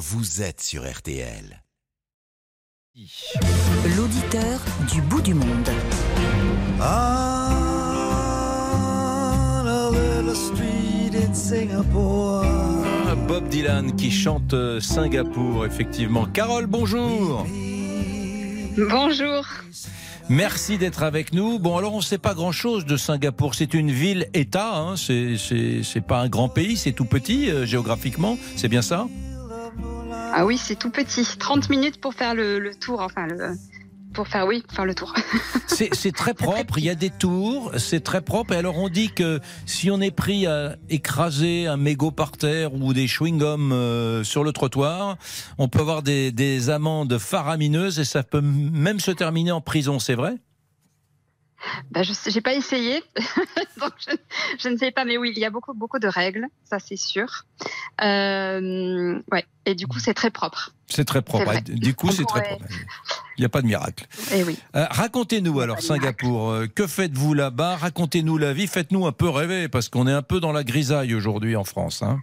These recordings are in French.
vous êtes sur RTL. L'auditeur du bout du monde. Ah, Bob Dylan qui chante euh, Singapour, effectivement. Carole, bonjour. Bonjour. Merci d'être avec nous. Bon, alors on ne sait pas grand-chose de Singapour. C'est une ville-État. Hein. C'est, pas un grand pays, c'est tout petit euh, géographiquement. C'est bien ça? Ah oui, c'est tout petit. 30 minutes pour faire le, le tour, enfin le, pour faire oui, faire le tour. C'est, c'est très propre. Il y a des tours. C'est très propre. Et alors on dit que si on est pris à écraser un mégot par terre ou des chewing-gums euh, sur le trottoir, on peut avoir des, des amendes faramineuses et ça peut même se terminer en prison. C'est vrai? Ben, je n'ai pas essayé, donc je, je ne sais pas, mais oui, il y a beaucoup beaucoup de règles, ça c'est sûr. Euh, ouais, et du coup c'est très propre. C'est très propre. Vrai. Du coup, c'est très propre. Il n'y a pas de miracle. Et oui. Euh, Racontez-nous alors Singapour, euh, que faites-vous là-bas? Racontez-nous la vie, faites-nous un peu rêver parce qu'on est un peu dans la grisaille aujourd'hui en France. hein.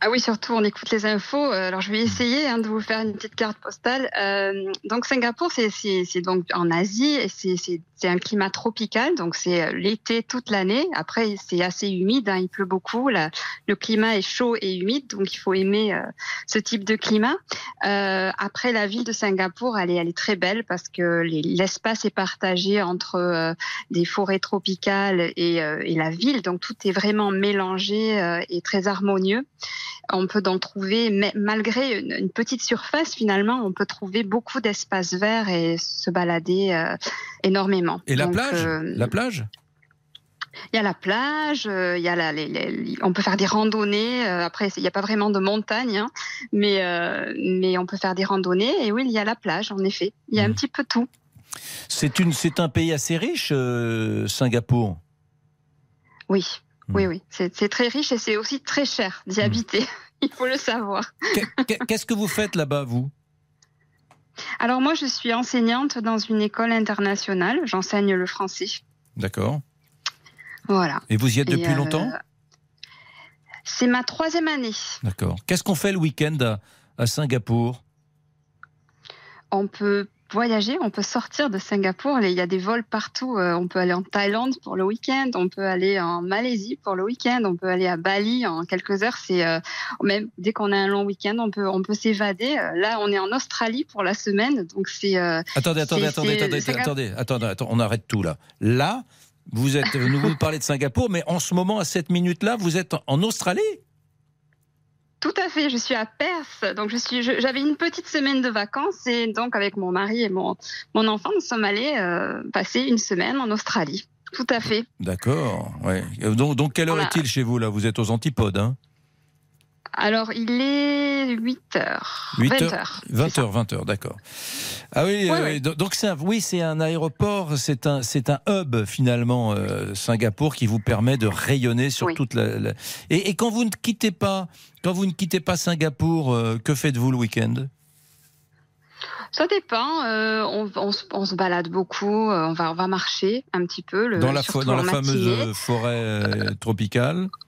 Ah oui, surtout on écoute les infos. Euh, Alors je vais essayer hein, de vous faire une petite carte postale. Euh, donc Singapour, c'est donc en Asie et c'est- un climat tropical, donc c'est euh, l'été toute l'année. Après c'est assez humide, hein, il pleut beaucoup. La- le climat est chaud et humide, donc il faut aimer euh, ce type de climat. Euh, après la ville de Singapour, elle est, elle est très belle parce que les- l'espace est partagé entre des forêts tropicales et, euh, et la ville, donc tout est vraiment mélangé euh, et très harmonieux on peut en trouver, mais malgré une, une petite surface, finalement, on peut trouver beaucoup d'espaces verts et se balader euh, énormément. Et la Donc, plage? euh, La plage? Il y a la plage, euh, il y a la, les- les- on peut faire des randonnées. après, il n'y a pas vraiment de montagne, hein, mais, euh, mais on peut faire des randonnées. Et oui, il y a la plage, en effet. Il y a un Mhm. petit peu tout. C'est une, c'est un pays assez riche, euh, Singapour? Oui. Oui, oui. C'est très riche et c'est aussi très cher d'y Mhm. habiter. Il faut le savoir. Qu'est- qu'est- Qu'est-ce que vous faites là-bas, vous? Alors moi, je suis enseignante dans une école internationale. J'enseigne le français. D'accord. Voilà. Et vous y êtes Et, depuis euh, longtemps? C'est ma troisième année. D'accord. Qu'est-ce qu'on fait le week-end à, à Singapour? On peut voyager, on peut sortir de Singapour. Il y a des vols partout. Euh, On peut aller en Thaïlande pour le week-end, on peut aller en Malaisie pour le week-end, on peut aller à Bali en quelques heures. C'est euh, même dès qu'on a un long week-end, on peut on peut s'évader. Là, on est en Australie pour la semaine, donc c'est euh, Attendez, attendez, attendez, attendez, attendez, attendez, on arrête tout là. Là, vous êtes, nous vous parlez de Singapour, mais en ce moment, à cette minute-là, vous êtes en Australie? Tout à fait, je suis à Perth, donc je suis, je- j'avais une petite semaine de vacances et donc avec mon mari et mon, mon enfant, nous sommes allés euh, passer une semaine en Australie. Tout à fait. D'accord. Ouais. Donc, donc, quelle heure Voilà. est-il chez vous là? Vous êtes aux antipodes, hein? Alors il est 8 heures, 8 20 heures, heures. 20 heures, 20 heures, d'accord. Ah oui, euh, donc c'est un, oui, c'est un aéroport, c'est un, c'est un hub finalement, euh, Singapour, qui vous permet de rayonner sur toute la. la- Et, et quand vous ne quittez pas, quand vous ne quittez pas Singapour, euh, que faites-vous le week-end? Ça dépend. euh, on, on se- on se balade beaucoup. on va, on va marcher un petit peu. Le, Dans la, fo- surtout dans la en fameuse forêt euh, tropicale.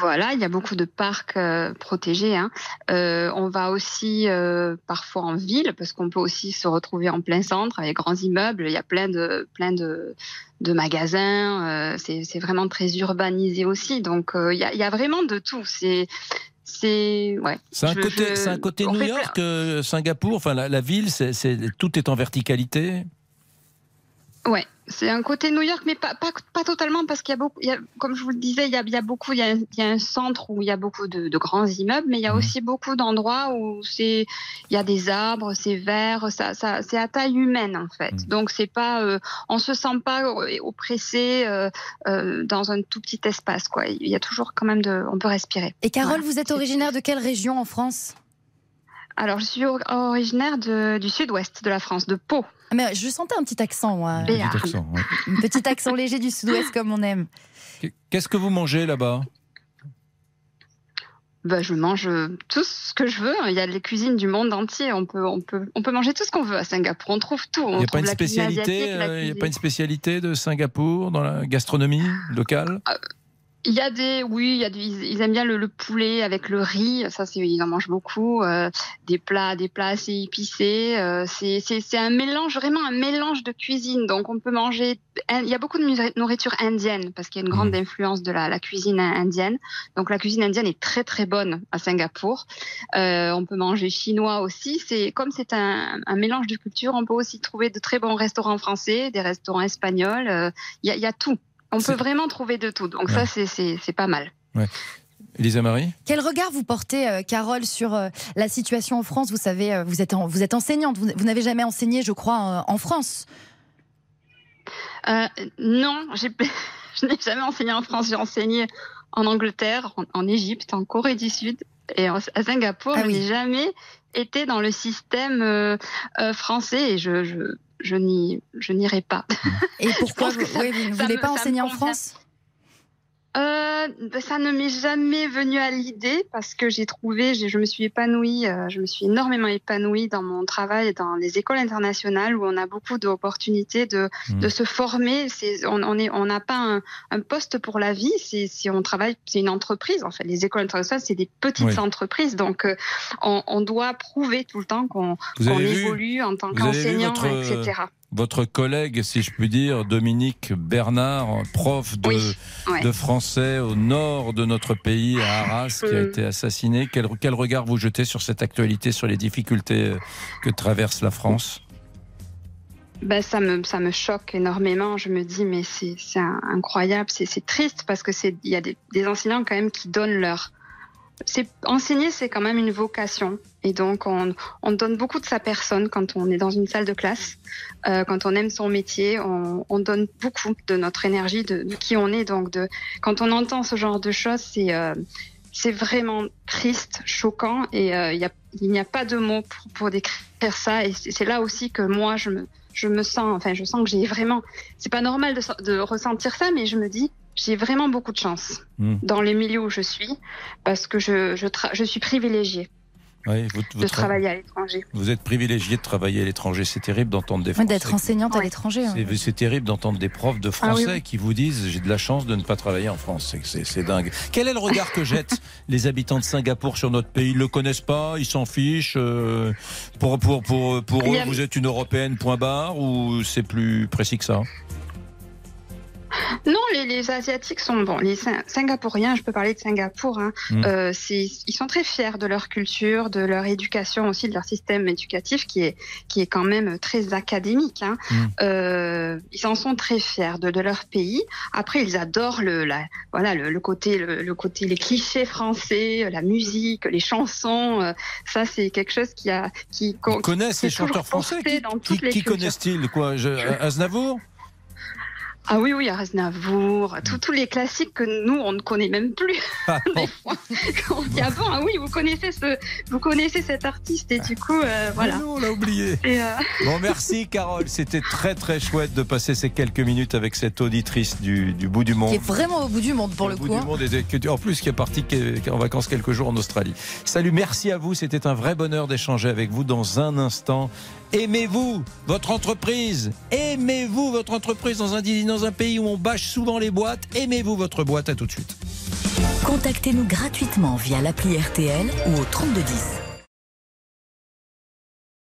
Voilà, il y a beaucoup de parcs euh, protégés. hein. Euh, on va aussi euh, parfois en ville parce qu'on peut aussi se retrouver en plein centre avec grands immeubles. Il y a plein de plein de, de magasins. c'est vraiment très urbanisé aussi. Donc il y, a, il y a vraiment de tout. C'est c'est ouais. C'est un Je- côté, c'est un côté New York, Singapour. Enfin, la, la ville, c'est- tout est en verticalité? Ouais, c'est un côté New York, mais pas, pas, pas totalement, parce qu'il y a beaucoup, il y a, comme je vous le disais, il y a, il y a beaucoup, il y a, un- il y a un centre où il y a beaucoup de, de grands immeubles, mais il y a Mhm. aussi beaucoup d'endroits où c'est, il y a des arbres, c'est vert, ça, ça, c'est à taille humaine en fait. Mhm. Donc c'est pas, euh, on se sent pas euh, oppressé euh, euh, dans un tout petit espace quoi. Il y a toujours quand même de, on peut respirer. Et Carole, Voilà. vous êtes originaire de quelle région en France? Alors je suis or- originaire de, du sud-ouest de la France, de Pau. Ah, Mais je sentais un petit accent, moi. Et- Petit Béarn. accent, ouais. Un petit accent léger du sud-ouest comme on aime. Qu'est-ce que vous mangez là-bas? Bah, je mange euh, tout ce que je veux. Il y a les cuisines du monde entier. On peut, on peut, on peut manger tout ce qu'on veut à Singapour. On trouve tout. Il n'y a trouve pas une spécialité, euh, il y a pas une spécialité de Singapour dans la gastronomie locale? Il y a des, oui, il y a des, ils aiment bien le, le poulet avec le riz, ça c'est, ils en mangent beaucoup. Euh, des plats, des plats assez épicés. Euh, c'est, c'est, c'est un mélange, vraiment un mélange de cuisine. Donc on peut manger. Il y a beaucoup de nourriture indienne parce qu'il y a une grande Mhm. influence de la, la cuisine indienne. Donc la cuisine indienne est très très bonne à Singapour. Euh, on peut manger chinois aussi. C'est comme c'est un, un mélange de cultures. On peut aussi trouver de très bons restaurants français, des restaurants espagnols. Euh, Il y, a, il y a tout. On peut vraiment trouver de tout. Donc Ouais. ça c'est, pas mal. Elisa Marie? Quel regard vous portez, euh, Carole, sur euh, la situation en France? Vous savez, euh, vous êtes, en- vous êtes enseignante, vous, vous n'avez jamais enseigné, je crois, euh, en France. Euh, non, j'ai, je n'ai jamais enseigné en France. J'ai enseigné en Angleterre, en, en Égypte, en Corée du Sud et en- à Singapour. Ah je oui. n'ai jamais été dans le système euh, euh, français et je, je, je, n'y, je n'irai pas. Et pourquoi vous, ne voulez me- pas enseigner en. France? Euh, ben, ça ne m'est jamais venu à l'idée parce que j'ai trouvé, je me suis épanouie, euh, je me suis énormément épanouie dans mon travail dans les écoles internationales où on a beaucoup d'opportunités de, Mm. de se former. On on est, on n'a pas un, un poste pour la vie. Si on travaille, c'est une entreprise. En fait, les écoles internationales, c'est des petites Oui. entreprises, donc euh, on, on doit prouver tout le temps qu'on, vu évolue en tant qu'enseignant, votre, etc. votre collègue, si je puis dire, Dominique Bernard, prof de, Oui, ouais. de français au nord de notre pays, à Arras, qui a Mm. été assassiné. Quel, quel regard vous jetez sur cette actualité, sur les difficultés euh, que traverse la France? Ben, ça me ça me choque énormément. Je me dis mais c'est incroyable, c'est triste parce que c'est il y a des, des enseignants quand même qui donnent leur enseigner c'est quand même une vocation. Et donc on on donne beaucoup de sa personne quand on est dans une salle de classe, Euh, quand on aime son métier, on, on donne beaucoup de notre énergie, de, de qui on est. Donc de quand on entend ce genre de choses c'est euh, c'est vraiment triste, choquant. Et euh, il y a il n'y a pas de mots pour, pour décrire ça. Et c'est là aussi que moi je me je me sens, enfin, je sens que j'ai vraiment, c'est pas normal de, de ressentir ça, mais je me dis, j'ai vraiment beaucoup de chance Mm. dans le milieu où je suis, parce que je, je, tra- je suis privilégiée Oui, vous, vous de tra- travailler à l'étranger. vous êtes privilégié de travailler à l'étranger. C'est terrible d'entendre des Oui, Français. D'être enseignante à l'étranger. hein. C'est c'est terrible d'entendre des profs de Ah français oui, oui. qui vous disent j'ai de la chance de ne pas travailler en France. C'est- C'est c'est dingue. Quel est le regard que jettent les habitants de Singapour sur notre pays? Ils le connaissent pas, ils s'en fichent. euh, pour pour pour pour eux, a- vous êtes une européenne point barre ou c'est plus précis que ça? Non, les, les Asiatiques sont bons. Les Sing- Singapouriens, je peux parler de Singapour, hein, Mm. euh, ils sont très fiers de leur culture, de leur éducation aussi, de leur système éducatif qui est, qui est quand même très académique. Hein. Mm. Euh, ils en sont très fiers de, de leur pays. Après, ils adorent le, la, voilà, le, le côté, le, le côté, les clichés français, la musique, les chansons. euh, ça, c'est quelque chose qui a, qui, Ils connaissent les chanteurs français Qui, connaissent-ils quoi Je- Aznavour? Ah oui, oui, Aznavour, tous tous les classiques que nous, on ne connaît même plus. Ah, Des fois, quand on dit, ah bon, ah oui, vous connaissez, ce, vous connaissez cet artiste, et du coup, euh, voilà. Non, on l'a oublié. Et, euh, Bon, merci Carole. C'était très très chouette de passer ces quelques minutes avec cette auditrice du, du bout du monde. Qui est vraiment au bout du monde pour le Au bout coup. du hein. monde et en plus qui est parti qui- qui est en vacances quelques jours en Australie. Salut, merci à vous. C'était un vrai bonheur d'échanger avec vous dans un instant. Aimez-vous votre entreprise? Aimez-vous votre entreprise dans un, un pays où on bâche souvent les boîtes. Aimez-vous votre boîte. À tout de suite. Contactez-nous gratuitement via l'appli RTL ou au 3210.